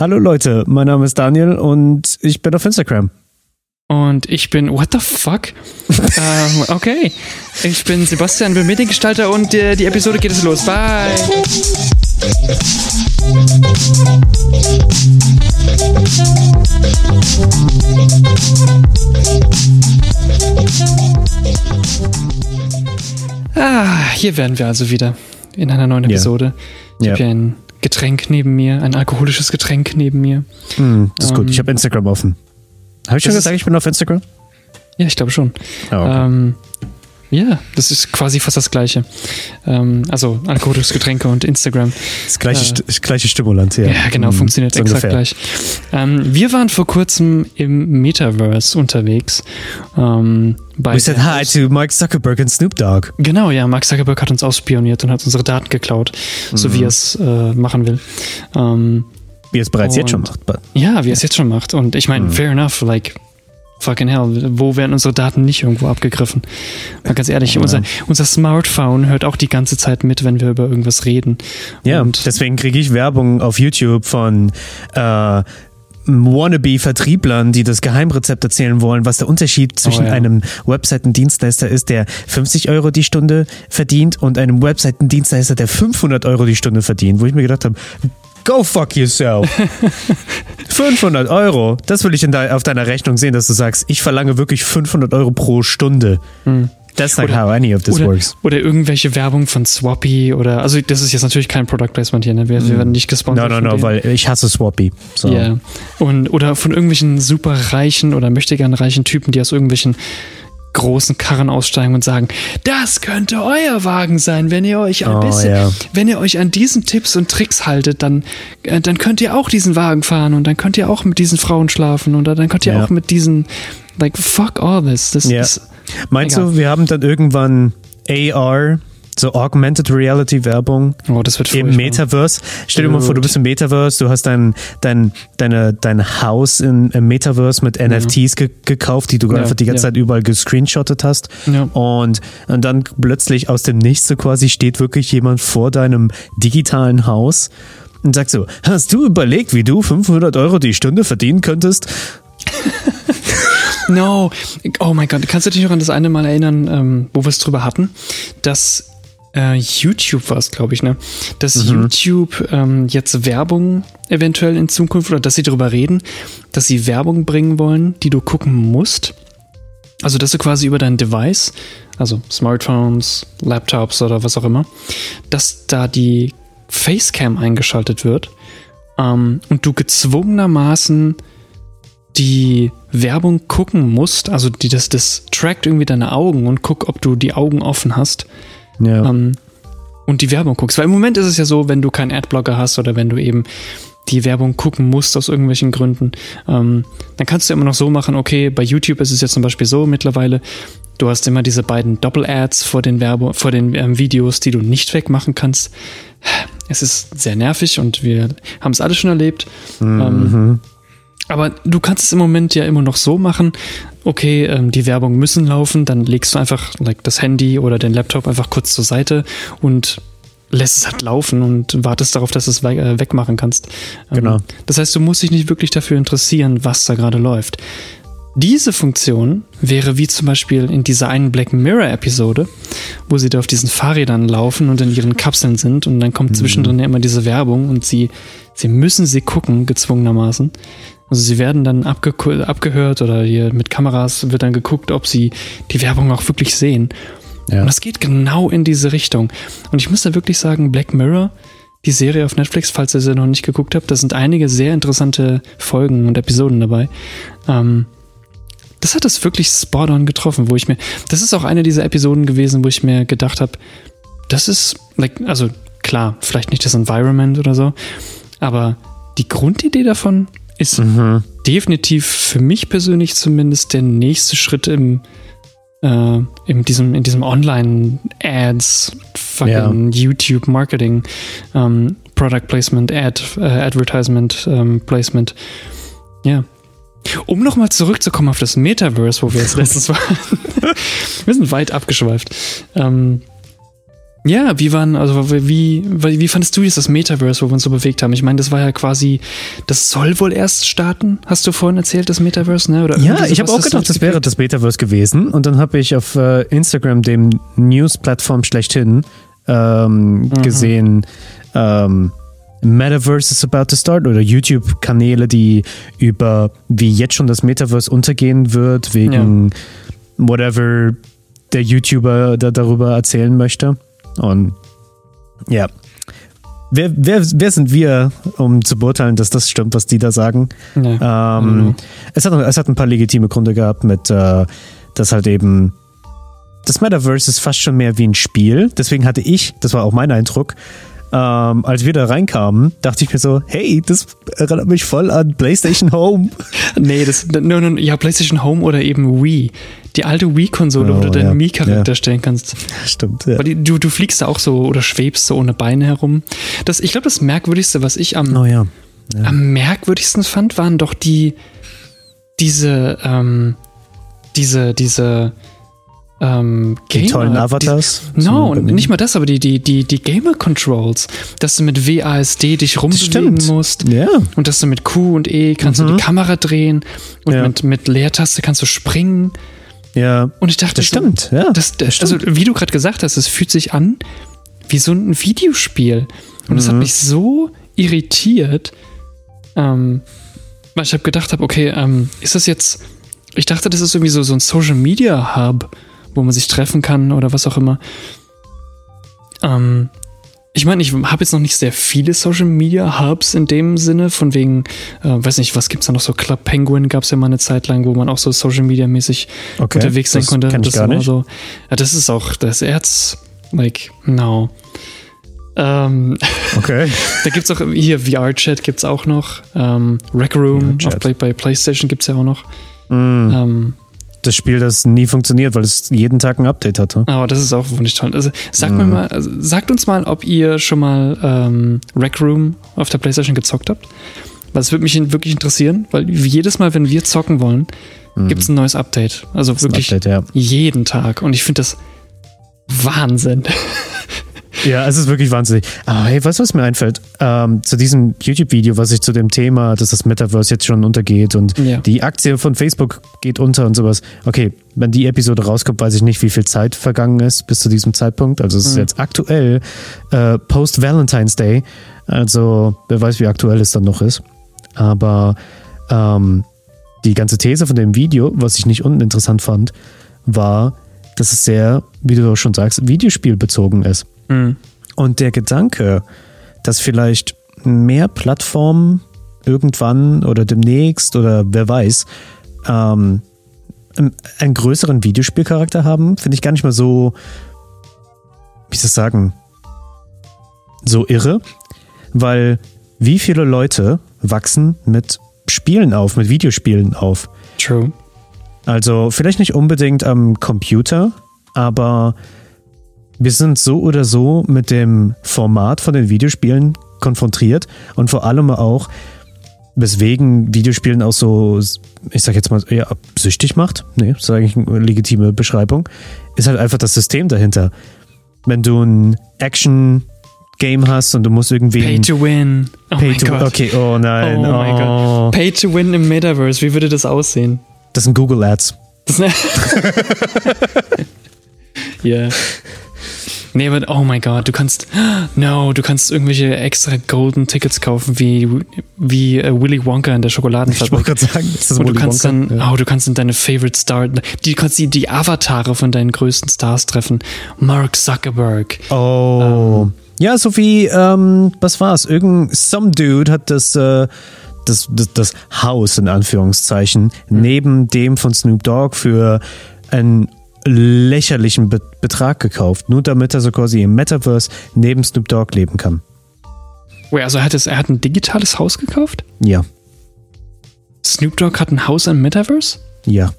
Hallo Leute, mein Name ist Daniel und ich bin auf Instagram. Und ich bin, what the fuck? ähm, okay. Ich bin Sebastian, bin Mediengestalter und äh, die Episode geht es los. Bye. Ah, hier wären wir also wieder in einer neuen Episode. Ich Ja. habe hier ein Getränk neben mir, ein alkoholisches Getränk neben mir. Hm, das ist gut. Ähm, Ich habe Instagram offen. Habe ich schon gesagt, ich bin auf Instagram? Ja, ich glaube schon. Oh, okay. Ähm, ja, das ist quasi fast das Gleiche. Ähm, also alkoholische Getränke und Instagram. das gleiche, äh, das gleiche Stimulant, ja. Ja, genau, funktioniert so exakt ungefähr. gleich. Ähm, wir waren vor kurzem im Metaverse unterwegs. Ähm, bei We said hi to Mike Zuckerberg and Snoop Dogg. Genau, ja, Mark Zuckerberg hat uns ausspioniert und hat unsere Daten geklaut, so Mhm. wie er es äh, machen will. Ähm, Wie er es bereits jetzt schon Und- macht. but- ja, wie er es jetzt schon macht. Und ich meine, Mhm. fair enough, like, fucking hell, wo werden unsere Daten nicht irgendwo abgegriffen? Mal ganz ehrlich, Ja. unser, unser Smartphone hört auch die ganze Zeit mit, wenn wir über irgendwas reden. Ja, Und deswegen kriege ich Werbung auf YouTube von äh, Wannabe-Vertrieblern, die das Geheimrezept erzählen wollen, was der Unterschied zwischen Oh ja. einem Webseitendienstleister ist, der 50 Euro die Stunde verdient und einem Webseitendienstleister, der 500 Euro die Stunde verdient, wo ich mir gedacht habe, go fuck yourself. 500 Euro, das will ich de auf deiner Rechnung sehen, dass du sagst, ich verlange wirklich 500 Euro pro Stunde. That's not Oder- how any of this oder, works. oder irgendwelche Werbung von Swappy oder, also das ist jetzt natürlich kein Product Placement hier, ne? wir, wir werden nicht gesponsert. no, von no, denen. weil ich hasse Swappy. So. Ja. Und, oder von irgendwelchen super reichen oder möchte gern reichen Typen, die aus irgendwelchen großen Karren aussteigen und sagen, das könnte euer Wagen sein, wenn ihr euch ein Oh, bisschen, ja. wenn ihr euch an diesen Tipps und Tricks haltet, dann, äh, dann könnt ihr auch diesen Wagen fahren und dann könnt ihr auch mit diesen Frauen schlafen oder dann könnt ihr Ja. auch mit diesen, like, fuck all this. Das Ja. ist, Meinst Egal. du, wir haben dann irgendwann AR, so Augmented Reality Werbung oh, das wird im. Metaverse? Stell dir mal vor, du bist im Metaverse, du hast dein, dein, deine, dein Haus in, im Metaverse mit NFTs ge gekauft, die du Ja, einfach die ganze ja. Zeit überall gescreenshottet hast. Ja. Und, und dann plötzlich aus dem Nichts so quasi steht wirklich jemand vor deinem digitalen Haus und sagt so, hast du überlegt, wie du 500 Euro die Stunde verdienen könntest? No. Oh mein Gott, kannst du dich noch an das eine Mal erinnern, ähm, wo wir es drüber hatten? Dass äh, YouTube war es, glaube ich, ne? Dass YouTube ähm, jetzt Werbung eventuell in Zukunft oder dass sie darüber reden, dass sie Werbung bringen wollen, die du gucken musst. Also, dass du quasi über dein Device, also Smartphones, Laptops oder was auch immer, dass da die Facecam eingeschaltet wird ähm, und du gezwungenermaßen die Werbung gucken musst, also die, das, das trackt irgendwie deine Augen und guck, ob du die Augen offen hast Ja. ähm, und die Werbung guckst. Weil im Moment ist es ja so, wenn du keinen Adblocker hast oder wenn du eben die Werbung gucken musst aus irgendwelchen Gründen, ähm, dann kannst du immer noch so machen, okay, bei YouTube ist es jetzt zum Beispiel so mittlerweile, du hast immer diese beiden Doppel-Ads vor den Werbe vor den ähm, Videos, die du nicht wegmachen kannst. Es ist sehr nervig und wir haben es alle schon erlebt. Ähm, aber du kannst es im Moment ja immer noch so machen, okay, ähm, die Werbung müssen laufen, dann legst du einfach like, das Handy oder den Laptop einfach kurz zur Seite und lässt es halt laufen und wartest darauf, dass du es äh, wegmachen kannst. Ähm, Genau. Das heißt, du musst dich nicht wirklich dafür interessieren, was da gerade läuft. Diese Funktion wäre wie zum Beispiel in dieser einen Black Mirror-Episode, wo sie da auf diesen Fahrrädern laufen und in ihren Kapseln sind und dann kommt zwischendrin ja immer diese Werbung und sie, sie müssen sie gucken, gezwungenermaßen. Also sie werden dann abge abgehört oder hier mit Kameras wird dann geguckt, ob sie die Werbung auch wirklich sehen. Ja. Und das geht genau in diese Richtung. Und ich muss da wirklich sagen, Black Mirror, die Serie auf Netflix, falls ihr sie noch nicht geguckt habt, da sind einige sehr interessante Folgen und Episoden dabei. Ähm, das hat es wirklich spot on getroffen, wo ich mir, das ist auch eine dieser Episoden gewesen, wo ich mir gedacht habe, das ist, like, also klar, vielleicht nicht das Environment oder so, aber die Grundidee davon ist Mhm. definitiv für mich persönlich zumindest der nächste Schritt im, äh, in diesem, in diesem Online-Ads, fucking YouTube-Marketing, ähm, Product Placement, Ad, äh, Advertisement ähm, Placement. Ja. Um nochmal zurückzukommen auf das Metaverse, wo wir jetzt letztens waren. wir sind weit abgeschweift. Ähm, Ja, wie waren, also wie, wie fandest du jetzt das Metaverse, wo wir uns so bewegt haben? Ich meine, das war ja quasi, das soll wohl erst starten, hast du vorhin erzählt, das Metaverse, ne? Oder ja, ich habe auch gedacht, das wäre das Metaverse gewesen. Und dann habe ich auf äh, Instagram, dem News-Plattform schlechthin, ähm, mhm. gesehen, ähm, Metaverse is about to start oder YouTube-Kanäle, die über wie jetzt schon das Metaverse untergehen wird, wegen ja. whatever der YouTuber da darüber erzählen möchte. Und ja. Wer, wer, wer sind wir, um zu beurteilen, dass das stimmt, was die da sagen? Ja. Ähm, mhm. es, hat, es hat ein paar legitime Gründe gehabt, mit, äh, dass halt eben das Metaverse ist fast schon mehr wie ein Spiel. Deswegen hatte ich, das war auch mein Eindruck, ähm, als wir da reinkamen, dachte ich mir so, hey, das erinnert mich voll an PlayStation Home. nee, das, no, no, ja, PlayStation Home oder eben Wii. Die alte Wii-Konsole, oh, wo du deinen ja, Mii-Charakter ja. stellen kannst. Stimmt, ja. Weil du, du fliegst da auch so oder schwebst so ohne Beine herum. Das, ich glaube, das Merkwürdigste, was ich am, oh, ja. Ja. am merkwürdigsten fand, waren doch die, diese, ähm, diese, diese, ähm, Gamer, die tollen Avatars? Die, no, nicht mal das, aber die, die, die, die Gamer-Controls, dass du mit WASD dich rumbewegen musst. Ja. Und dass du mit Q und E kannst mhm. du die Kamera drehen und ja. mit, mit Leertaste kannst du springen. Ja. Und ich dachte, das stimmt, so, ja. Das, das, also, wie du gerade gesagt hast, es fühlt sich an wie so ein Videospiel. Und es mhm. hat mich so irritiert, ähm, weil ich habe gedacht habe, okay, ähm, ist das jetzt, ich dachte, das ist irgendwie so, so ein Social Media Hub wo man sich treffen kann oder was auch immer. Ähm, ich meine, ich habe jetzt noch nicht sehr viele Social Media Hubs in dem Sinne, von wegen, äh, weiß nicht, was gibt es da noch so? Club Penguin gab es ja mal eine Zeit lang, wo man auch so Social Media mäßig okay, unterwegs sein konnte. das gar nicht. So, ja, das ist auch das Erz, like, no. Ähm, okay. da gibt es auch hier VR-Chat gibt es auch noch. Ähm, Rec Room bei, bei PlayStation gibt es ja auch noch. Mm. Ähm, das Spiel, das nie funktioniert, weil es jeden Tag ein Update hatte. Aber das ist auch wunderlich toll. Also sagt, mhm. mal, also sagt uns mal, ob ihr schon mal ähm, Rec Room auf der Playstation gezockt habt. Weil es würde mich wirklich interessieren, weil jedes Mal, wenn wir zocken wollen, mhm. gibt es ein neues Update. Also wirklich Update, ja. jeden Tag. Und ich finde das Wahnsinn. Ja, es ist wirklich wahnsinnig. Aber hey, weißt du, was mir einfällt? Ähm, zu diesem YouTube-Video, was ich zu dem Thema, dass das Metaverse jetzt schon untergeht und ja. die Aktie von Facebook geht unter und sowas. Okay, wenn die Episode rauskommt, weiß ich nicht, wie viel Zeit vergangen ist bis zu diesem Zeitpunkt. Also es ist mhm. jetzt aktuell äh, Post-Valentine's Day. Also wer weiß, wie aktuell es dann noch ist. Aber ähm, die ganze These von dem Video, was ich nicht uninteressant fand, war, dass es sehr, wie du auch schon sagst, Videospielbezogen ist. Mhm. Und der Gedanke, dass vielleicht mehr Plattformen irgendwann oder demnächst oder wer weiß, ähm, einen größeren Videospielcharakter haben, finde ich gar nicht mal so, wie soll ich das sagen, so irre, weil wie viele Leute wachsen mit Spielen auf, mit Videospielen auf? True. Also vielleicht nicht unbedingt am Computer, aber wir sind so oder so mit dem Format von den Videospielen konfrontiert und vor allem auch, weswegen Videospielen auch so, ich sag jetzt mal, eher süchtig macht. Nee, das ist eigentlich eine legitime Beschreibung. Ist halt einfach das System dahinter. Wenn du ein Action Game hast und du musst irgendwie. Pay to win. Oh Pay to Gott. Okay, oh nein. Oh, oh mein Gott. Pay to win im Metaverse. Wie würde das aussehen? Das sind Google Ads. Ja. yeah. Nee, aber oh mein Gott, du kannst, no, du kannst irgendwelche extra Golden Tickets kaufen, wie, wie uh, Willy Wonka in der Schokoladenfabrik. Ich wollte gerade sagen, ist das Und du kannst Wonka? dann, ja. oh, du kannst dann deine Favorite Star, die, du kannst die, die Avatare von deinen größten Stars treffen. Mark Zuckerberg. Oh. Ähm, ja, so wie, ähm, was war's? Irgendein, some dude hat das, äh, das, das, das Haus in Anführungszeichen mhm. neben dem von Snoop Dogg für ein lächerlichen Be Betrag gekauft, nur damit er so quasi im Metaverse neben Snoop Dogg leben kann. Wait, also er hat, es, er hat ein digitales Haus gekauft? Ja. Snoop Dogg hat ein Haus im Metaverse? Ja.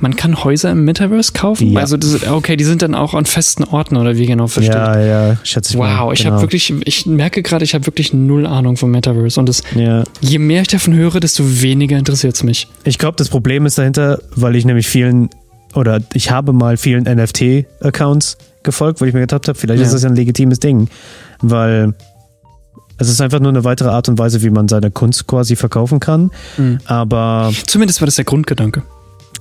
Man kann Häuser im Metaverse kaufen? Ja. Also, das, okay, die sind dann auch an festen Orten oder wie genau verstehe Ja, ja, schätze ich wow, mal. Wow, ich genau. habe wirklich, ich merke gerade, ich habe wirklich null Ahnung vom Metaverse. Und das, ja. je mehr ich davon höre, desto weniger interessiert es mich. Ich glaube, das Problem ist dahinter, weil ich nämlich vielen oder ich habe mal vielen NFT-Accounts gefolgt, weil ich mir gedacht habe, vielleicht Ja. ist das ja ein legitimes Ding, weil es ist einfach nur eine weitere Art und Weise, wie man seine Kunst quasi verkaufen kann. Mhm. Aber Zumindest war das der Grundgedanke.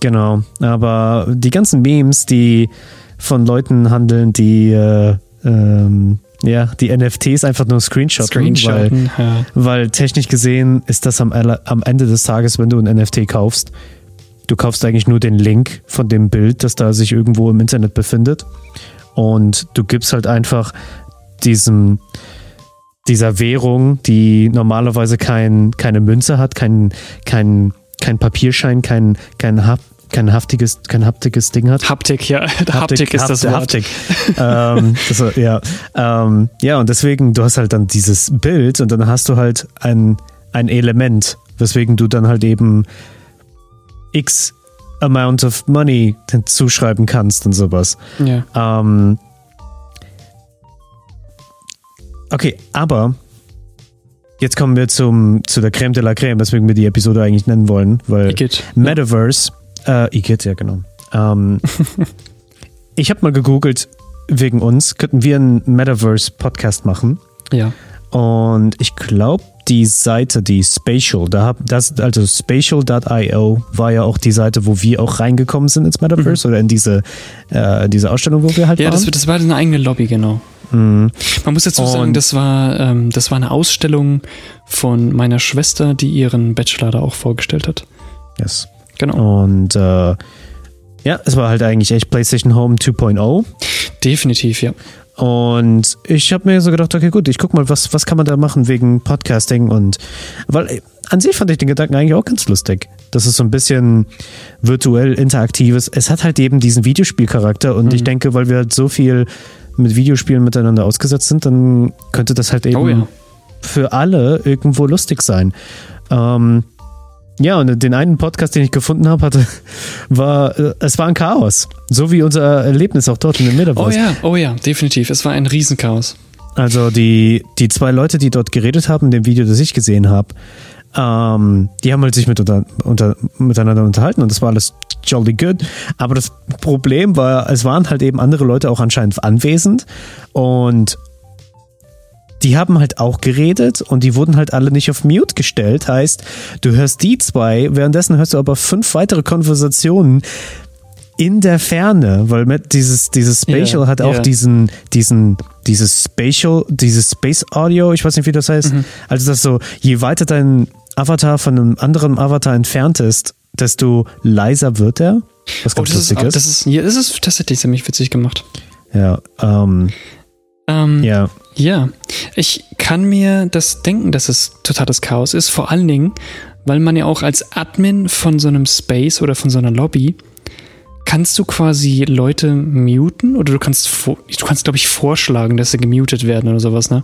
genau, aber die ganzen Memes, die von Leuten handeln, die äh, ähm, ja, die NFTs einfach nur screenshotten, weil. Ja. weil technisch gesehen ist das am, am Ende des Tages, wenn du ein NFT kaufst, du kaufst eigentlich nur den Link von dem Bild, das da sich irgendwo im Internet befindet. Und du gibst halt einfach diesem, dieser Währung, die normalerweise kein, keine Münze hat, kein, kein, kein Papierschein, kein, kein, Hap, kein haftiges, kein haptiges Ding hat. Haptik, ja. Haptik, ist das Wort. Haptik. ähm, das, ja. Ähm, ja, und deswegen, du hast halt dann dieses Bild und dann hast du halt ein, ein Element, weswegen du dann halt eben X Amount of Money zuschreiben kannst und sowas. Ja. Ähm, okay, aber jetzt kommen wir zum, zu der Creme de la Creme, weswegen wir die Episode eigentlich nennen wollen, weil Igitt. Metaverse, äh, Igitt, ja genau. Ähm, ich habe mal gegoogelt, wegen uns, könnten wir einen Metaverse-Podcast machen. Ja. Und ich glaube, die Seite, die Spatial, da hab, das, also spatial.io war ja auch die Seite, wo wir auch reingekommen sind ins Metaverse oder in diese, äh, diese Ausstellung, wo wir halt Ja, waren. das, das war eine eigene Lobby, genau. Mhm. Man muss dazu sagen, Und- das war, ähm, das war eine Ausstellung von meiner Schwester, die ihren Bachelor da auch vorgestellt hat. Yes. Genau. Und äh, ja, es war halt eigentlich echt PlayStation Home 2.0. Definitiv, ja. Und ich habe mir so gedacht, okay, gut, ich guck mal, was, was kann man da machen wegen Podcasting und weil äh, an sich fand ich den Gedanken eigentlich auch ganz lustig. Das ist so ein bisschen virtuell interaktives. Es hat halt eben diesen Videospielcharakter und Mhm. ich denke, weil wir halt so viel mit Videospielen miteinander ausgesetzt sind, dann könnte das halt eben Oh ja. für alle irgendwo lustig sein. Ähm, ja, und den einen Podcast, den ich gefunden habe, hatte, war, äh, es war ein Chaos. So wie unser Erlebnis auch dort in dem Oh Metaverse. ja, oh ja, definitiv. Es war ein Riesenchaos. Also die, die zwei Leute, die dort geredet haben, in dem Video, das ich gesehen habe, ähm, die haben halt sich mit unter, unter, miteinander unterhalten und das war alles jolly good. Aber das Problem war, es waren halt eben andere Leute auch anscheinend anwesend und die haben halt auch geredet und die wurden halt alle nicht auf Mute gestellt. Heißt, du hörst die zwei, währenddessen hörst du aber fünf weitere Konversationen in der Ferne, weil mit dieses, dieses Spatial Ja, hat auch ja. diesen, diesen, dieses Spatial, dieses Space Audio, ich weiß nicht, wie das heißt. Mhm. Also, dass so, je weiter dein Avatar von einem anderen Avatar entfernt ist, desto leiser wird er. Was Oh, ganz das ist, lustig ist. das ist, ja, das ist tatsächlich ziemlich witzig gemacht. Ja, ähm, Ähm, ja. Ja, ich kann mir das denken, dass es totales Chaos ist. Vor allen Dingen, weil man ja auch als Admin von so einem Space oder von so einer Lobby kannst du quasi Leute muten oder du kannst, du kannst glaube ich vorschlagen, dass sie gemutet werden oder sowas, ne?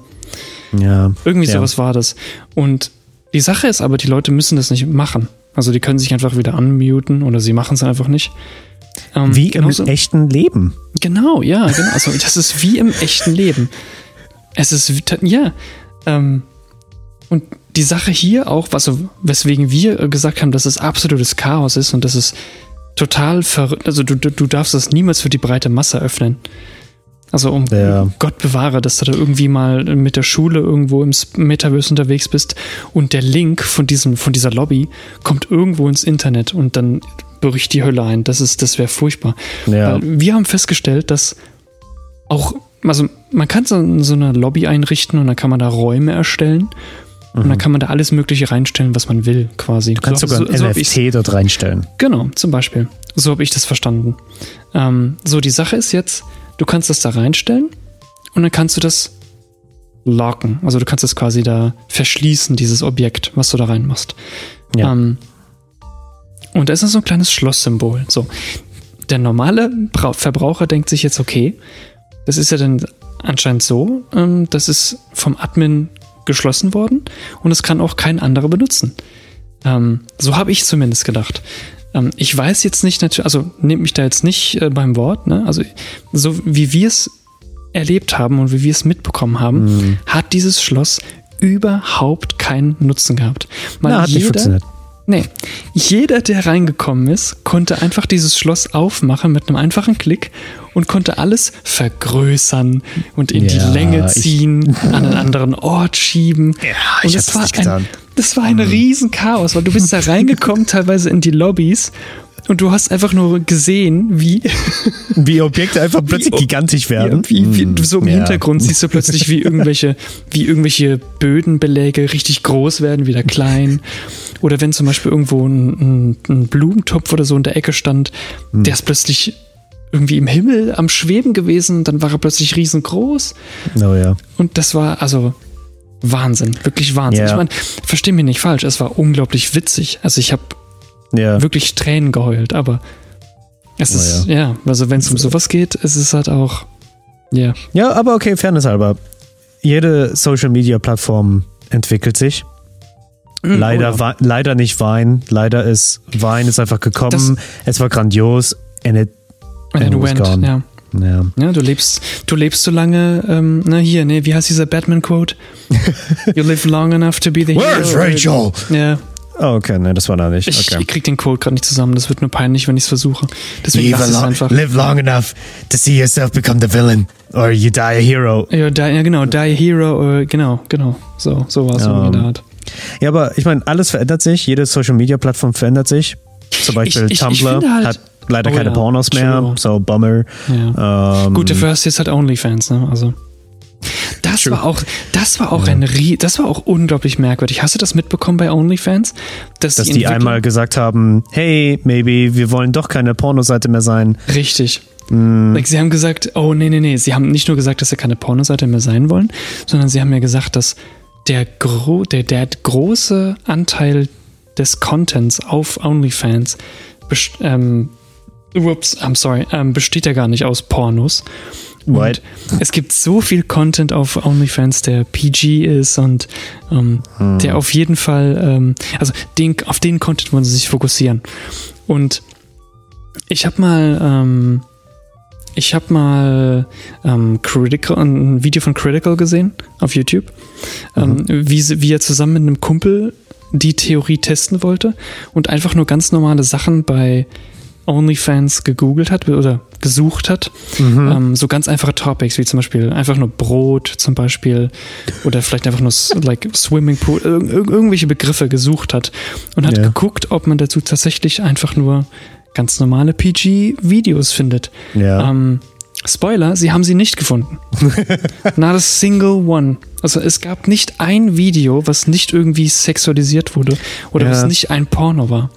Ja. Irgendwie Ja. sowas war das. Und die Sache ist aber, die Leute müssen das nicht machen. Also die können sich einfach wieder unmuten oder sie machen es einfach nicht. Ähm, Wie genauso- im echten Leben. Genau, ja, genau. Also das ist wie im echten Leben. Es ist, ja. Ähm, und die Sache hier auch, was, weswegen wir gesagt haben, dass es absolutes Chaos ist und dass es total verrückt, also du, du, darfst das niemals für die breite Masse öffnen. Also um Ja. Gott bewahre, dass du da irgendwie mal mit der Schule irgendwo im Metaverse unterwegs bist und der Link von diesem, von dieser Lobby kommt irgendwo ins Internet und dann bricht die Hölle ein. Das ist, das wäre furchtbar. Ja. Wir haben festgestellt, dass auch, also man kann so, so eine Lobby einrichten und dann kann man da Räume erstellen und dann kann man da alles Mögliche reinstellen, was man will, quasi. Mhm. Du kannst so, sogar ein so NFT dort reinstellen. Genau, zum Beispiel. So habe ich das verstanden. Ähm, so, die Sache ist jetzt, du kannst das da reinstellen und dann kannst du das locken. Also du kannst es quasi da verschließen, dieses Objekt, was du da reinmachst. Ja. Ähm, und da ist so ein kleines Schlosssymbol. So. Der normale Brau- Verbraucher denkt sich jetzt, okay, das ist ja dann anscheinend so, ähm, das ist vom Admin geschlossen worden und es kann auch kein anderer benutzen. Ähm, so habe ich zumindest gedacht. Ähm, ich weiß jetzt nicht natürlich, also nehmt mich da jetzt nicht äh, beim Wort, ne? Also so wie wir es erlebt haben und wie wir es mitbekommen haben, Mhm. hat dieses Schloss überhaupt keinen Nutzen gehabt. Weil Na, hat nicht jeder, funktioniert. Nee, jeder, der reingekommen ist, konnte einfach dieses Schloss aufmachen mit einem einfachen Klick und konnte alles vergrößern und in Ja, die Länge ich- ziehen, an einen anderen Ort schieben. Ja, und ich es hab's war nicht ein, getan. das war ein riesen Chaos, weil du bist da reingekommen, teilweise in die Lobbys und du hast einfach nur gesehen, wie, Wie Objekte einfach plötzlich gigantisch werden. wie, wie du so im Ja. Hintergrund siehst du plötzlich, wie irgendwelche, wie irgendwelche Bödenbeläge richtig groß werden, wieder klein. Oder wenn zum Beispiel irgendwo ein, ein, ein Blumentopf oder so in der Ecke stand, Hm. der ist plötzlich irgendwie im Himmel am Schweben gewesen, dann war er plötzlich riesengroß. Oh ja. Und das war also Wahnsinn, wirklich Wahnsinn. Ja. Ich meine, versteh mich nicht falsch, es war unglaublich witzig. Also ich habe Ja. wirklich Tränen geheult, aber es Oh ist, ja, also wenn es um sowas geht, ist es halt auch, ja. Ja, aber okay, Fairness halber. Jede Social Media Plattform entwickelt sich. Leider, Oh ja. leider nicht Wein. Leider ist Wein ist einfach gekommen. es war grandios. And it, And it went, gone. ja. ja. Ja, du lebst, du lebst so lange, ähm, na hier, ne, wie heißt dieser Batman-Quote? you live long enough to be the Where's hero. Rachel? Ja, Oh, okay, ne, das war da nicht. ich, Okay. ich krieg den Quote gerade nicht zusammen, das wird nur peinlich, wenn ich es versuche. Deswegen Live, lass es einfach. live long enough to see yourself become the villain. Or you die a hero. Ja, die, ja, genau, Die a Hero, äh, genau, genau, so, so war es Ähm, in der Art. Ja, aber ich meine, alles verändert sich. Jede Social Media Plattform verändert sich. Zum Beispiel Ich- ich- Tumblr halt- hat leider Oh keine ja, Pornos mehr. true. So, Bummer. Ja. Ähm, Gut, dafür hast du jetzt halt OnlyFans, ne? Also. Das True. war auch, das war auch ein Rie das war auch unglaublich merkwürdig. Hast du das mitbekommen bei OnlyFans? dass die Entwickler- einmal gesagt haben, hey, maybe, wir wollen doch keine Pornoseite mehr sein. Richtig. Like, sie haben gesagt, oh nee, nee, nee. Sie haben nicht nur gesagt, dass sie keine Pornoseite mehr sein wollen, sondern sie haben ja gesagt, dass der, gro der, der große Anteil des Contents auf OnlyFans ähm, ups, I'm sorry, ähm, besteht ja gar nicht aus Pornos. Und Right. es gibt so viel Content auf OnlyFans, der PG ist und ähm, Hm. der auf jeden Fall, ähm, also den, auf den Content wollen sie sich fokussieren. Und ich habe mal, ähm, ich habe mal ähm, Critical, ein Video von Critical gesehen auf YouTube, ähm, wie, sie- wie er zusammen mit einem Kumpel die Theorie testen wollte und einfach nur ganz normale Sachen bei OnlyFans gegoogelt hat oder gesucht hat. Ähm, so ganz einfache Topics, wie zum Beispiel einfach nur Brot zum Beispiel oder vielleicht einfach nur like Swimmingpool, irg irg irgendwelche Begriffe gesucht hat und hat Ja. geguckt, ob man dazu tatsächlich einfach nur ganz normale PG-Videos findet. Ja. Ähm, Spoiler, sie haben sie nicht gefunden. Not a single one. Also es gab nicht ein Video, was nicht irgendwie sexualisiert wurde oder Ja. was nicht ein Porno war.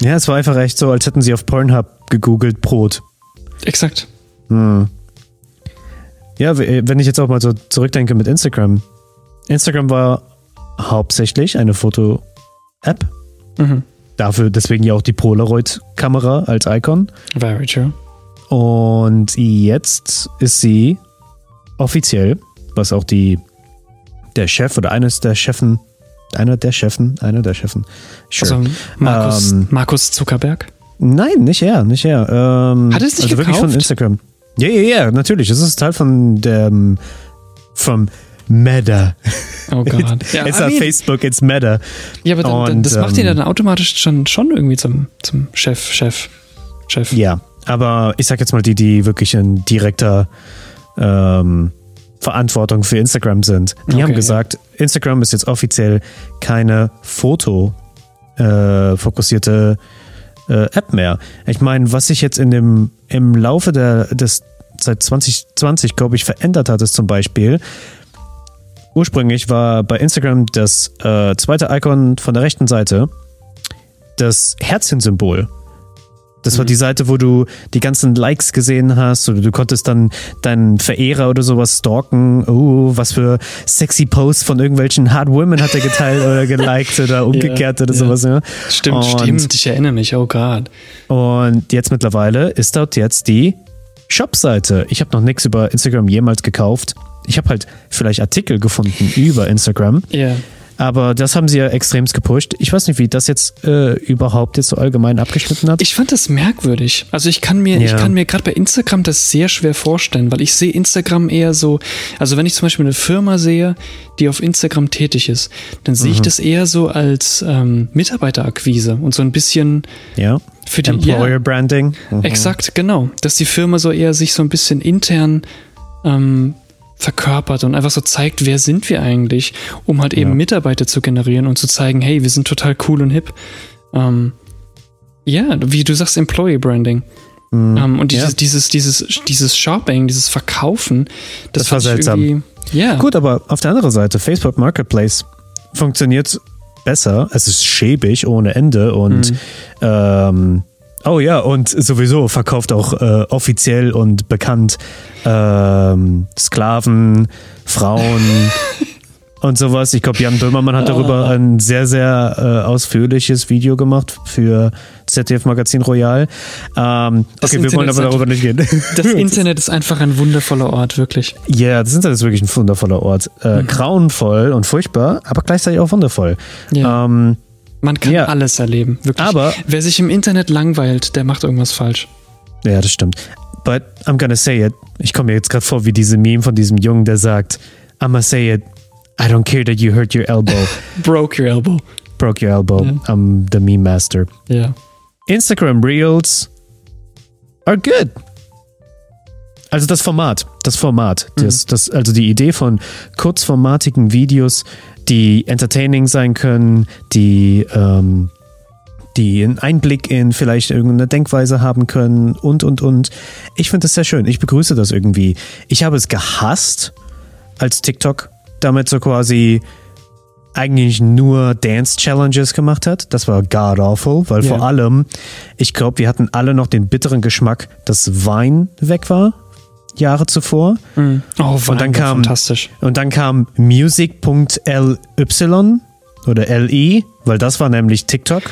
ja, es war einfach echt so, als hätten sie auf Pornhub gegoogelt Brot. Exakt. Hm. Ja, w- wenn ich jetzt auch mal so zurückdenke mit Instagram. Instagram war hauptsächlich eine Foto-App. Mhm. Dafür deswegen ja auch die Polaroid-Kamera als Icon. Very true. Und jetzt ist sie offiziell, was auch die der Chef oder eines der Chefen, einer der Chefen, einer der Chefen. Sure. Also Markus, Ähm, Markus Zuckerberg. Nein, nicht er, nicht er. Ähm, Hat es nicht also wirklich von? Instagram. Ja, ja, ja, natürlich. Es ist Teil von dem vom Meta. Oh Gott. Ja, it's I not mean- Facebook, it's Meta. ja aber dann, dann, das macht ihn ähm, dann automatisch schon, schon irgendwie zum, zum Chef, Chef, Chef. Ja, aber ich sag jetzt mal die, die wirklich in direkter ähm, Verantwortung für Instagram sind. Die Okay, haben ja. gesagt, Instagram ist jetzt offiziell keine Foto äh, fokussierte äh, App mehr. Ich meine, was sich jetzt in dem im Laufe der des seit 2020 glaube ich verändert hat, ist zum Beispiel ursprünglich war bei Instagram das äh, zweite Icon von der rechten Seite das Herzchensymbol. Das war Mhm. die Seite, wo du die ganzen Likes gesehen hast oder du konntest dann deinen Verehrer oder sowas stalken. Oh, was für sexy Posts von irgendwelchen Hard Women hat er geteilt oder geliked oder umgekehrt oder ja. sowas. Ja. Stimmt, Und- stimmt. Ich erinnere mich. Oh Gott. Und jetzt mittlerweile ist dort jetzt die Shop-Seite. Ich habe noch nichts über Instagram jemals gekauft. Ich habe halt vielleicht Artikel gefunden über Instagram. Ja. Aber das haben sie ja extremst gepusht. Ich weiß nicht, wie das jetzt äh, überhaupt jetzt so allgemein abgeschnitten hat. Ich fand das merkwürdig. Also ich kann mir, Ja. ich kann mir gerade bei Instagram das sehr schwer vorstellen, weil ich sehe Instagram eher so, also wenn ich zum Beispiel eine Firma sehe, die auf Instagram tätig ist, dann sehe Mhm. ich das eher so als ähm, Mitarbeiterakquise und so ein bisschen ja. für die Employer ja, Branding. Mhm. Exakt, genau. Dass die Firma so eher sich so ein bisschen intern ähm, verkörpert und einfach so zeigt, wer sind wir eigentlich, um halt eben Ja. Mitarbeiter zu generieren und zu zeigen, hey, wir sind total cool und hip. Ähm, ja, wie du sagst, Employee Branding. Ähm, und Mhm. Ja. dieses, dieses, dieses, dieses Shopping, dieses Verkaufen, das, Das war seltsam. irgendwie- Ja, Gut, aber auf der anderen Seite, Facebook Marketplace funktioniert besser. Es ist schäbig ohne Ende und Mhm. ähm, oh ja, und sowieso verkauft auch äh, offiziell und bekannt ähm, Sklaven, Frauen und sowas. Ich glaube, Jan Böhmermann hat darüber Ah. ein sehr, sehr äh, ausführliches Video gemacht für ZDF Magazin Royal. Ähm, okay, wir wollen Internet aber darüber nicht gehen. das Internet ist einfach ein wundervoller Ort, wirklich. Ja, das Internet ist wirklich ein wundervoller Ort. Äh, Grauenvoll und furchtbar, aber gleichzeitig auch wundervoll. Ja. Ähm, Man kann ja. alles erleben, wirklich. Aber- Wer sich im Internet langweilt, der macht irgendwas falsch. ja, das stimmt. But I'm gonna say it. Ich komme mir jetzt gerade vor wie diese Meme von diesem Jungen, der sagt, I'm gonna say it. I don't care that you hurt your elbow. Broke your elbow. Broke your elbow. Ja. I'm the meme master. Ja. Instagram Reels are good. Also das Format, das Format, das, das, also die Idee von kurzformatigen Videos, die entertaining sein können, die, ähm, die einen Einblick in vielleicht irgendeine Denkweise haben können und, und, und. Ich finde das sehr schön. Ich begrüße das irgendwie. Ich habe es gehasst, als TikTok damit so quasi eigentlich nur Dance-Challenges gemacht hat. Das war god awful, weil Ja. vor allem, ich glaube, wir hatten alle noch den bitteren Geschmack, dass Wein weg war, Jahre zuvor. Mhm. Oh, Und dann kam- fantastisch. Und dann kam music.ly oder LI, weil das war nämlich TikTok.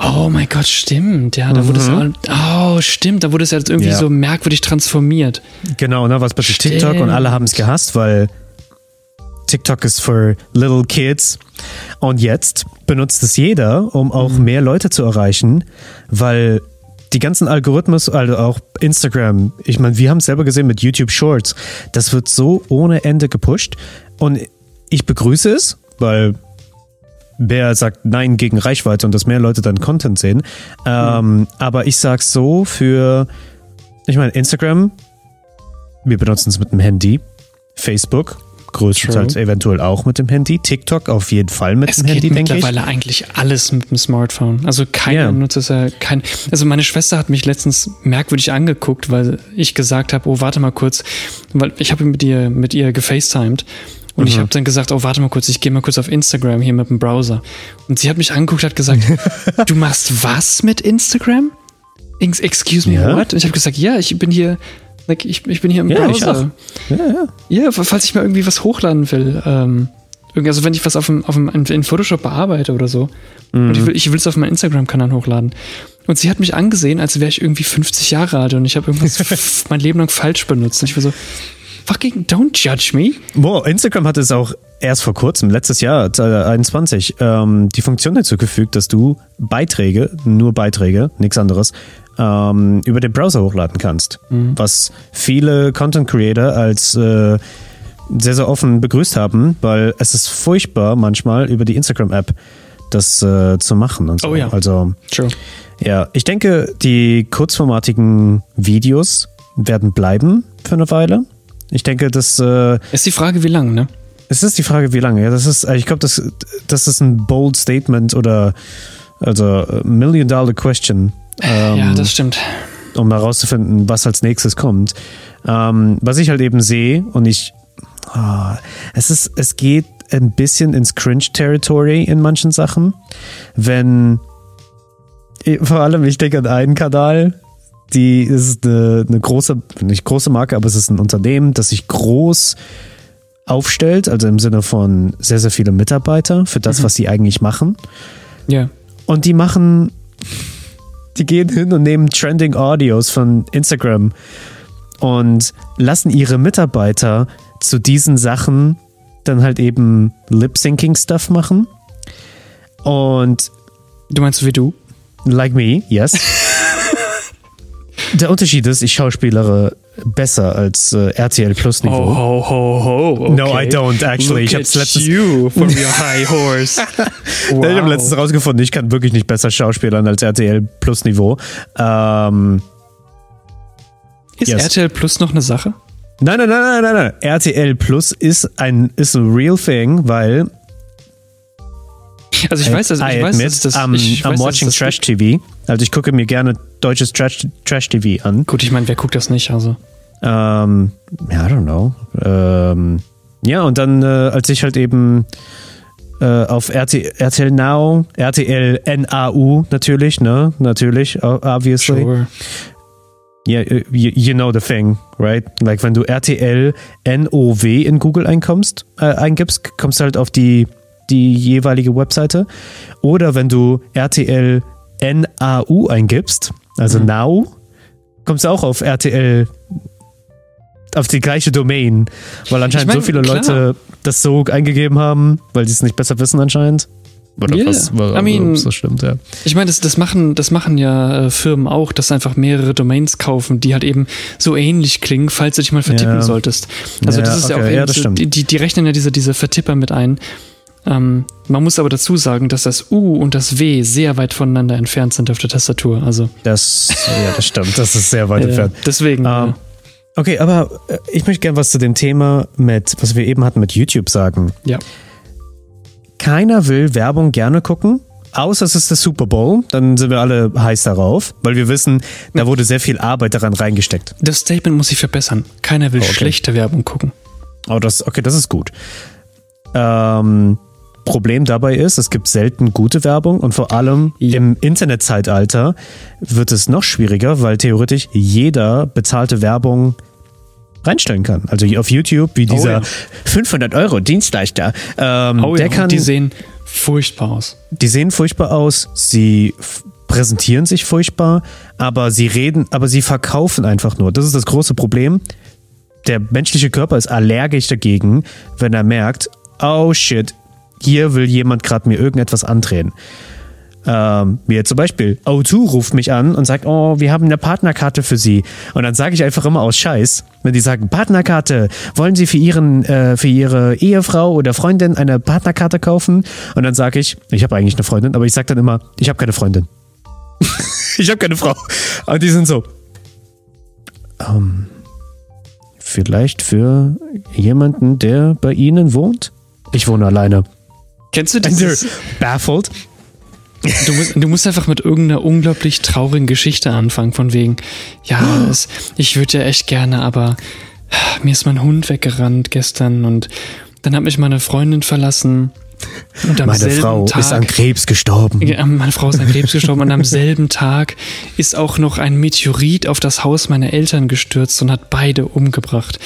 Oh mein Gott, stimmt. Ja, da wurde es. Oh, stimmt. Da wurde es jetzt irgendwie Mhm. Ja. so merkwürdig transformiert. Genau, ne, was plötzlich Stimmt. TikTok und alle haben es gehasst, weil TikTok ist für little kids. Und jetzt benutzt es jeder, um auch Mhm. mehr Leute zu erreichen, weil die ganzen Algorithmus, also auch Instagram, ich meine, wir haben es selber gesehen mit YouTube Shorts, das wird so ohne Ende gepusht. Und ich begrüße es, weil wer sagt Nein gegen Reichweite und dass mehr Leute dann Content sehen. Ähm, aber ich sag's so für, ich meine, Instagram, wir benutzen es mit dem Handy, Facebook, größtenteils True. eventuell auch mit dem Handy, TikTok auf jeden Fall mit Es dem Handy, denke ich. mittlerweile eigentlich alles mit dem Smartphone. Also keiner Ja. nutzt es ja kein. Also meine Schwester hat mich letztens merkwürdig angeguckt, weil ich gesagt habe, oh warte mal kurz, weil ich habe mit ihr mit ihr gefacetimed und Mhm. ich habe dann gesagt, oh warte mal kurz, ich gehe mal kurz auf Instagram hier mit dem Browser. Und sie hat mich angeguckt, hat gesagt, du machst was mit Instagram? Ex- Excuse me, Ja. what? Und ich habe gesagt, ja, ich bin hier, like, ich, ich bin hier im Ja, Browser. Ja, ja. Ja, falls ich mal irgendwie was hochladen will. Ähm, also wenn ich was auf dem, auf dem, in Photoshop bearbeite oder so. Und ich will ich will es auf meinen Instagram-Kanal hochladen. Und sie hat mich angesehen, als wäre ich irgendwie 50 Jahre alt und ich habe irgendwas mein Leben lang falsch benutzt. Und ich war so, fucking don't judge me. Wow, Instagram hat es auch erst vor kurzem, letztes Jahr, 2021, ähm, die Funktion hinzugefügt, dass du Beiträge, nur Beiträge, nichts anderes, ähm, über den Browser hochladen kannst. Was viele Content Creator als äh, sehr, sehr offen begrüßt haben, weil es ist furchtbar manchmal über die Instagram-App das äh, zu machen und so. Oh ja. Also True. ja, ich denke, die kurzformatigen Videos werden bleiben für eine Weile. Ich denke, dass äh, Ist die Frage, wie lang, ne? es ist die Frage, wie lange. Ja, das ist, ich glaube, das, das ist ein bold Statement oder also äh, Million Dollar Question, ähm, ja, das stimmt. um herauszufinden, was als nächstes kommt. Ähm, was ich halt eben sehe und ich, ah, es ist, es geht ein bisschen ins Cringe-Territory in manchen Sachen, wenn vor allem, ich denke an einen Kanal, die ist eine, eine große, nicht große Marke, aber es ist ein Unternehmen, das sich groß aufstellt, also im Sinne von sehr, sehr viele Mitarbeiter für das, was sie eigentlich machen. Ja. Und die machen, die gehen hin und nehmen Trending Audios von Instagram und lassen ihre Mitarbeiter zu diesen Sachen dann halt eben Lip-Syncing-Stuff machen. Und Du meinst wie du? like me, yes. Der Unterschied ist, ich schauspielere besser als äh, RTL Plus Niveau. ho, ho, ho. No, I don't actually. Ich hab's letztens- you from your high horse. wow. Ich habe letztens rausgefunden, ich kann wirklich nicht besser schauspielern als RTL Plus Niveau. Ähm, Ist Yes. RTL Plus noch eine Sache? nein, nein, nein, nein, nein, nein. RTL Plus ist ein ist a real thing, weil Also ich weiß, dass, ich I weiß, admit, dass das, I'm, ich I'm weiß, dass watching das Trash TV. Also ich gucke mir gerne deutsches Trash, Trash TV an. Gut, ich meine, wer guckt das nicht? Also Ähm, ja, I don't know. Ähm, ja, und dann, äh, als ich halt eben äh, auf RT, RTL Now, RTL NAU natürlich, ne? Natürlich, obviously. sure. Yeah, uh, you, you know the thing, right? Like, wenn du RTL NOW in Google einkommst, äh, eingibst, kommst du halt auf die, die jeweilige Webseite. Oder wenn du RTL NAU eingibst, also Mhm. Now, kommst du auch auf RTL, auf die gleiche Domain, weil anscheinend Ich mein, so viele klar. Leute das so eingegeben haben, weil die es nicht besser wissen anscheinend. Oder Yeah. was, was I mean- so stimmt, ja. Ich meine, das, das, machen, das machen ja äh, Firmen auch, dass sie einfach mehrere Domains kaufen, die halt eben so ähnlich klingen, falls du dich mal vertippen Ja. solltest. Also Ja, das ist ja okay, auch ja, eben das so, stimmt. die, die die rechnen ja diese, diese Vertipper mit ein. Ähm, man muss aber dazu sagen, dass das U und das W sehr weit voneinander entfernt sind auf der Tastatur. Also Das, ja, das stimmt. Das ist sehr weit äh, entfernt. deswegen. Ähm, äh, Okay, aber äh, ich möchte gerne was zu dem Thema mit, was wir eben hatten mit YouTube sagen. ja. Keiner will Werbung gerne gucken, außer es ist der Super Bowl. Dann sind wir alle heiß darauf, weil wir wissen, da wurde sehr viel Arbeit daran reingesteckt. Das Statement muss ich verbessern. Keiner will Okay. schlechte Werbung gucken. Oh, das, okay, das ist gut. Ähm, Problem dabei ist, es gibt selten gute Werbung und vor allem Ja. im Internetzeitalter wird es noch schwieriger, weil theoretisch jeder bezahlte Werbung reinstellen kann. Also auf YouTube, wie dieser ja. 500 Euro Dienstleister, ähm, Oh der ja, kann, und die sehen furchtbar aus. die sehen furchtbar aus, sie präsentieren sich furchtbar, aber sie reden, aber sie verkaufen einfach nur. Das ist das große Problem. Der menschliche Körper ist allergisch dagegen, wenn er merkt, oh shit, hier will jemand gerade mir irgendetwas andrehen. Ähm, wie jetzt zum Beispiel, O2 ruft mich an und sagt, oh, wir haben eine Partnerkarte für Sie. Und dann sage ich einfach immer aus Scheiß, wenn die sagen, Partnerkarte, wollen Sie für, ihren, äh, für Ihre Ehefrau oder Freundin eine Partnerkarte kaufen? Und dann sage ich, ich habe eigentlich eine Freundin, aber ich sage dann immer, ich habe keine Freundin. ich habe keine Frau. Und die sind so, ähm, vielleicht für jemanden, der bei Ihnen wohnt? Ich wohne alleine. Kennst du they're dieses? baffled. Du musst, du musst einfach mit irgendeiner unglaublich traurigen Geschichte anfangen, von wegen, ja, es, ich würde ja echt gerne, aber mir ist mein Hund weggerannt gestern und dann hat mich meine Freundin verlassen. Meine Frau Tag, ist an Krebs gestorben. Ja, meine Frau ist an Krebs gestorben und am selben Tag ist auch noch ein Meteorit auf das Haus meiner Eltern gestürzt und hat beide umgebracht.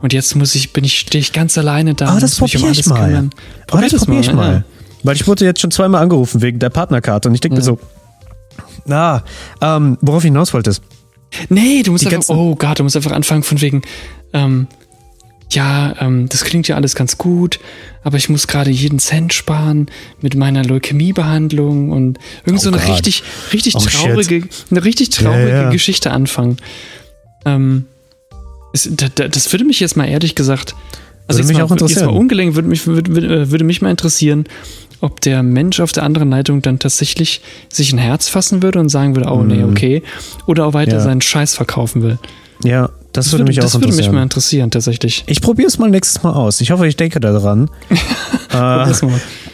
Und jetzt muss ich, bin ich, stehe ich ganz alleine da. Oh, und das muss mich probiere ich mal. kümmern. Oh, das probiere ich ja. mal. Weil ich wurde jetzt schon zweimal angerufen wegen der Partnerkarte und ich denke mir Ja. so, na, ähm, worauf ich hinaus wollte ist, Nee, du musst einfach, oh Gott, du musst einfach anfangen von wegen, ähm, ja, ähm, das klingt ja alles ganz gut, aber ich muss gerade jeden Cent sparen mit meiner Leukämiebehandlung und irgend so Oh eine richtig, richtig Oh, shit. traurige, eine richtig traurige Ja, ja. Geschichte anfangen. Ähm, es, da, da, das würde mich jetzt mal ehrlich gesagt, also Würde jetzt mich mal, auch interessieren. Jetzt mal ungelenkt würde mich, würde, würde, würde mich mal interessieren, ob der Mensch auf der anderen Leitung dann tatsächlich sich ein Herz fassen würde und sagen würde, oh nee, okay, oder auch weiter Mhm. Ja. seinen Scheiß verkaufen will. ja, das, Das würde mich auch das würde mich interessieren. mal interessieren, tatsächlich. ich probiere es mal nächstes Mal aus. Ich hoffe, ich denke daran. äh,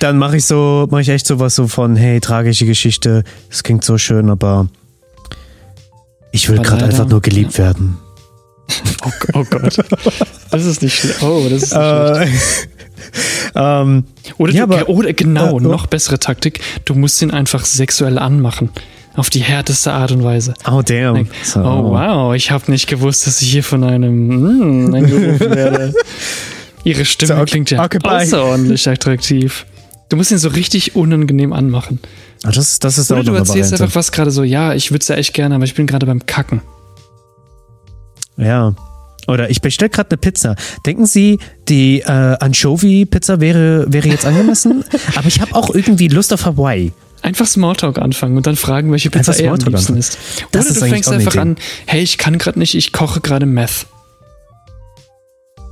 dann mache ich so, mache ich echt sowas so von, hey, tragische Geschichte, es klingt so schön, aber ich will gerade einfach nur geliebt werden. Oh, oh Gott. Das ist nicht schlecht. Oh, das ist nicht schlecht. Äh, ähm, Oder, ja, du, aber- oder genau, äh, noch bessere Taktik. Du musst ihn einfach sexuell anmachen. Auf die härteste Art und Weise. oh damn. Like, So. Oh, wow, ich habe nicht gewusst, dass ich hier von einem mm, angerufen werde. Ihre Stimme So, klingt ja Occupy. außerordentlich attraktiv. Du musst ihn so richtig unangenehm anmachen. Ah, das, das ist Oder auch du erzählst einfach was gerade so, ja, ich würde es ja echt gerne, aber ich bin gerade beim Kacken. Ja. Oder ich bestelle gerade eine Pizza. Denken Sie, die äh, Anchovy-Pizza wäre, wäre jetzt angemessen? Aber ich habe auch irgendwie Lust auf Hawaii. Einfach Smalltalk anfangen und dann fragen, welche Pizza er am liebsten anfangen. ist. Das Oder ist du fängst einfach an, hey, ich kann gerade nicht, ich koche gerade Meth.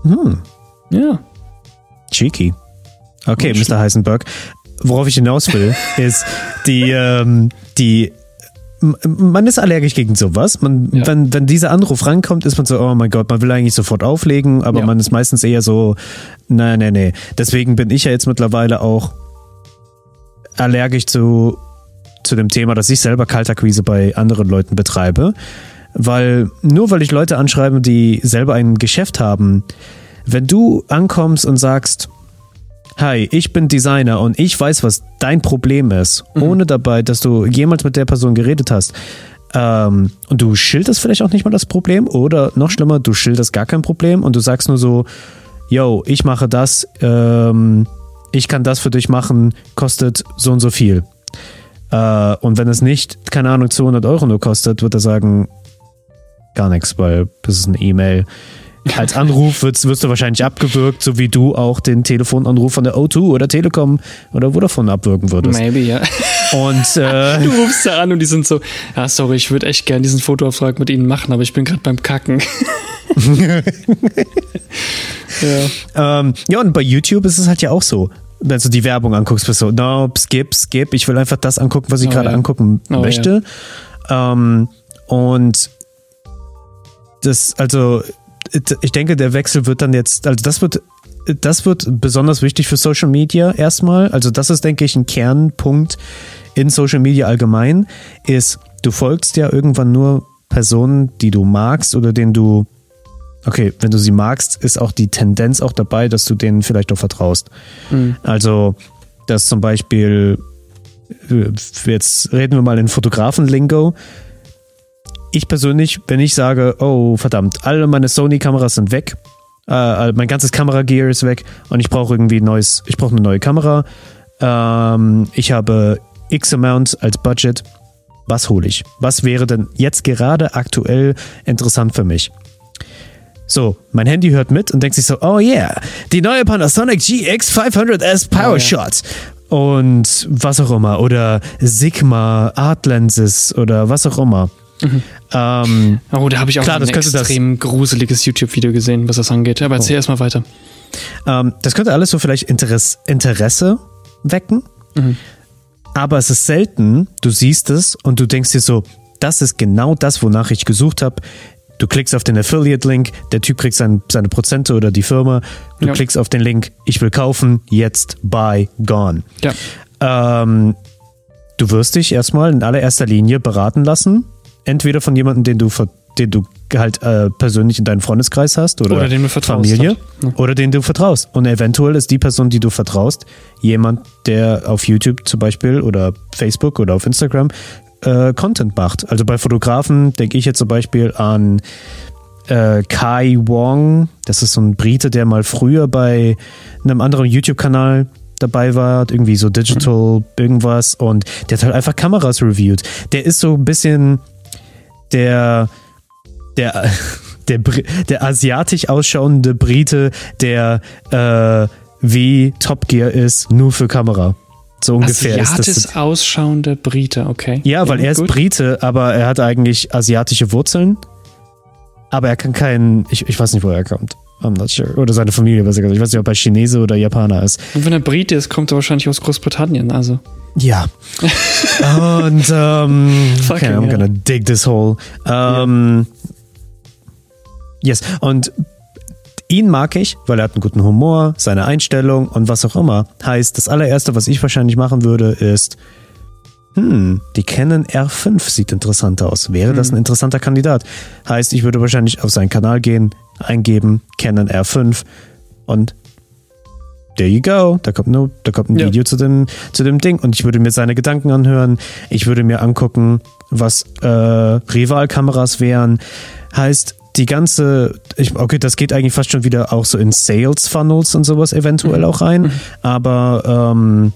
Hm, Ja. cheeky. Okay, Oh, Mr. Heisenberg. Worauf ich hinaus will, ist die, ähm, die man ist allergisch gegen sowas. Man, Ja. wenn, wenn dieser Anruf rankommt, ist man so, oh mein Gott, man will eigentlich sofort auflegen, aber Ja. man ist meistens eher so, nein, nein, nee. Deswegen bin ich ja jetzt mittlerweile auch allergisch zu, zu dem Thema, dass ich selber Kaltakquise bei anderen Leuten betreibe. Weil nur weil ich Leute anschreibe, die selber ein Geschäft haben, wenn du ankommst und sagst, Hi, ich bin Designer und ich weiß, was dein Problem ist, ohne dabei, dass du jemals mit der Person geredet hast. Ähm, und du schilderst vielleicht auch nicht mal das Problem oder noch schlimmer, du schilderst gar kein Problem und du sagst nur so, yo, ich mache das, ähm, ich kann das für dich machen, kostet so und so viel. Äh, und wenn es nicht, keine Ahnung, 200 Euro nur kostet, wird er sagen, gar nichts, weil das ist eine E-Mail. Als Anruf wirst, wirst du wahrscheinlich abgewürgt, so wie du auch den Telefonanruf von der O2 oder Telekom oder Vodafone abwürgen würdest. Maybe, ja. Und äh, Du rufst da an und die sind so, ja, sorry, ich würde echt gern diesen Fotoauftrag mit Ihnen machen, aber ich bin gerade beim Kacken. Ja. ähm, ja, und bei YouTube ist es halt ja auch so. Wenn du die Werbung anguckst, bist du so, no, skip, skip, ich will einfach das angucken, was ich Oh, gerade ja. angucken Oh, möchte. Ähm, und das, also, ich denke, der Wechsel wird dann jetzt, also das wird, das wird besonders wichtig für Social Media erstmal. Also, das ist, denke ich, ein Kernpunkt in Social Media allgemein, ist, du folgst ja irgendwann nur Personen, die du magst oder denen du Okay, wenn du sie magst, ist auch die Tendenz auch dabei, dass du denen vielleicht auch vertraust. Mhm. Also, dass zum Beispiel, äh, jetzt reden wir mal in Fotografen-Lingo. Ich persönlich, wenn ich sage, oh verdammt, alle meine Sony-Kameras sind weg, äh, mein ganzes Kameragear ist weg und ich brauche irgendwie neues, ich brauche eine neue Kamera, ähm, ich habe X Amount als Budget, was hole ich? Was wäre denn jetzt gerade aktuell interessant für mich? So, mein Handy hört mit und denkt sich so, oh yeah, die neue Panasonic GX 500S Power Oh ja. Shot. Und was auch immer. Oder Sigma Art Lenses oder was auch immer. Ähm, Oh, da habe ich auch Klar, ein das könnte das- extrem gruseliges YouTube-Video gesehen, was das angeht. Aber erzähl erst mal weiter. ähm, das könnte alles so vielleicht Interesse, Interesse wecken. Aber es ist selten, du siehst es und du denkst dir so, das ist genau das, wonach ich gesucht habe. Du klickst auf den Affiliate-Link, der Typ kriegt sein, seine Prozente oder die Firma. Du Ja. klickst auf den Link, ich will kaufen, jetzt, buy, gone. Ja. Ähm, du wirst dich erstmal in allererster Linie beraten lassen. Entweder von jemandem, den du, den du halt äh, persönlich in deinem Freundeskreis hast oder, Oder dem du vertraust Familie. Ja. oder den du vertraust. Und eventuell ist die Person, die du vertraust, jemand, der auf YouTube zum Beispiel oder Facebook oder auf Instagram äh, Content macht. Also bei Fotografen denke ich jetzt zum Beispiel an äh, Kai Wong. Das ist so ein Brite, der mal früher bei einem anderen YouTube-Kanal dabei war, irgendwie so Digital irgendwas und der hat halt einfach Kameras reviewed. Der ist so ein bisschen der der der, der asiatisch ausschauende Brite, der äh, wie Top Gear ist, nur für Kamera. So ungefähr ist Asiatisch das. ausschauende Brite, okay. Ja, weil er ist gut. Brite, aber er hat eigentlich asiatische Wurzeln. Aber er kann keinen, ich, ich weiß nicht, wo er kommt. I'm not sure. Oder seine Familie, besser gesagt. Ich weiß nicht, ob er Chinese oder Japaner ist. Und wenn er Brite ist, kommt er wahrscheinlich aus Großbritannien. Also, Ja. Und ähm, Fucking okay, I'm hell. gonna dig this hole. Ähm, Yes. Und ihn mag ich, weil er hat einen guten Humor, seine Einstellung und was auch immer. Heißt, das allererste, was ich wahrscheinlich machen würde, ist, hm, die Canon R5 sieht interessant aus. Wäre das ein interessanter Kandidat? Heißt, ich würde wahrscheinlich auf seinen Kanal gehen, eingeben, Canon R5 und there you go. Da kommt, nur, da kommt ein Ja. Video zu dem, zu dem Ding und ich würde mir seine Gedanken anhören. Ich würde mir angucken, was äh, Rivalkameras wären. Heißt, die ganze, ich, okay, das geht eigentlich fast schon wieder auch so in Sales Funnels und sowas eventuell auch rein, aber ähm,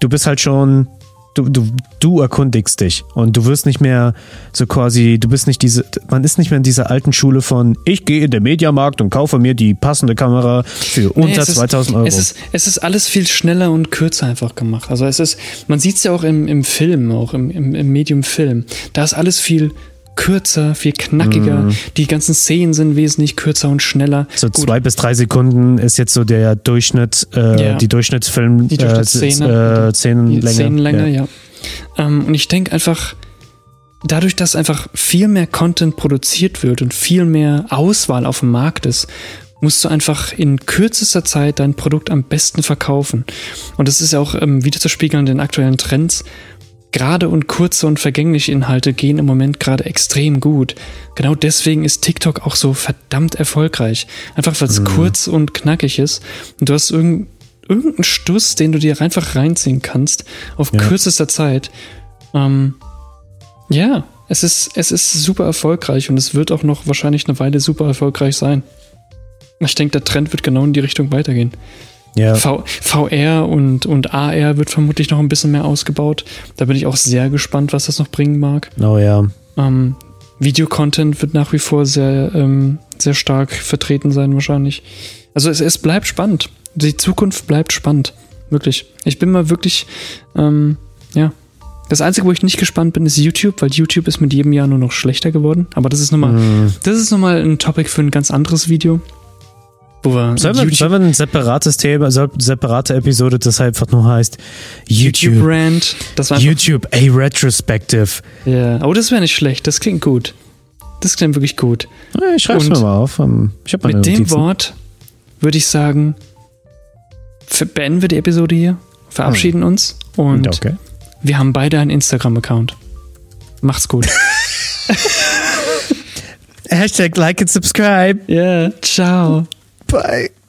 du bist halt schon Du, du, du erkundigst dich und du wirst nicht mehr so quasi, du bist nicht diese, man ist nicht mehr in dieser alten Schule von, ich gehe in den Mediamarkt und kaufe mir die passende Kamera für unter ist- 2000 Euro. Es ist, es ist alles viel schneller und kürzer einfach gemacht. Also es ist, man sieht es ja auch im, im Film, auch im, im, im Medium Film. Da ist alles viel kürzer, viel knackiger. Mhm. Die ganzen Szenen sind wesentlich kürzer und schneller. so Gut, zwei bis drei Sekunden ist jetzt so der Durchschnitt, äh, Ja. die Durchschnittsfilm, Die Durchschnittsszene. äh, die Szenenlänge. Szenenlänge, ja. ja. Ähm, und ich denke einfach, dadurch, dass einfach viel mehr Content produziert wird und viel mehr Auswahl auf dem Markt ist, musst du einfach in kürzester Zeit dein Produkt am besten verkaufen. Und das ist ja auch ähm, wieder zu spiegeln an den aktuellen Trends. Gerade und kurze und vergängliche Inhalte gehen im Moment gerade extrem gut. Genau deswegen ist TikTok auch so verdammt erfolgreich. Einfach weil es kurz und knackig ist. Und du hast irgend, irgendeinen Stuss, den du dir einfach reinziehen kannst auf Ja. kürzester Zeit. Ähm, ja, es ist, es ist super erfolgreich und es wird auch noch wahrscheinlich eine Weile super erfolgreich sein. Ich denke, der Trend wird genau in die Richtung weitergehen. Ja. VR und, und AR wird vermutlich noch ein bisschen mehr ausgebaut. Da bin ich auch sehr gespannt, was das noch bringen mag. Oh ja. Ähm, Videocontent wird nach wie vor sehr, ähm, sehr stark vertreten sein, wahrscheinlich. Also es, es bleibt spannend. Die Zukunft bleibt spannend. Wirklich. Ich bin mal wirklich, ähm, ja. Das Einzige, wo ich nicht gespannt bin, ist YouTube, weil YouTube ist mit jedem Jahr nur noch schlechter geworden. Aber das ist nochmal, Hm. das ist nochmal ein Topic für ein ganz anderes Video. Sollen wir, sollen wir ein separates Thema, so- separate Episode, das einfach nur heißt YouTube. Das war einfach YouTube, a Retrospective. Ja, oh, das wäre nicht schlecht. Das klingt gut. Das klingt wirklich gut. Ja, Ich schreib's Und mir mal auf. ähm, Ich hab meine Mit dem Notizen. Wort würde ich sagen, beenden wir die Episode hier, verabschieden uns und Okay. wir haben beide einen Instagram-Account. Macht's gut. Hashtag like and subscribe. Ja, ciao. Bye.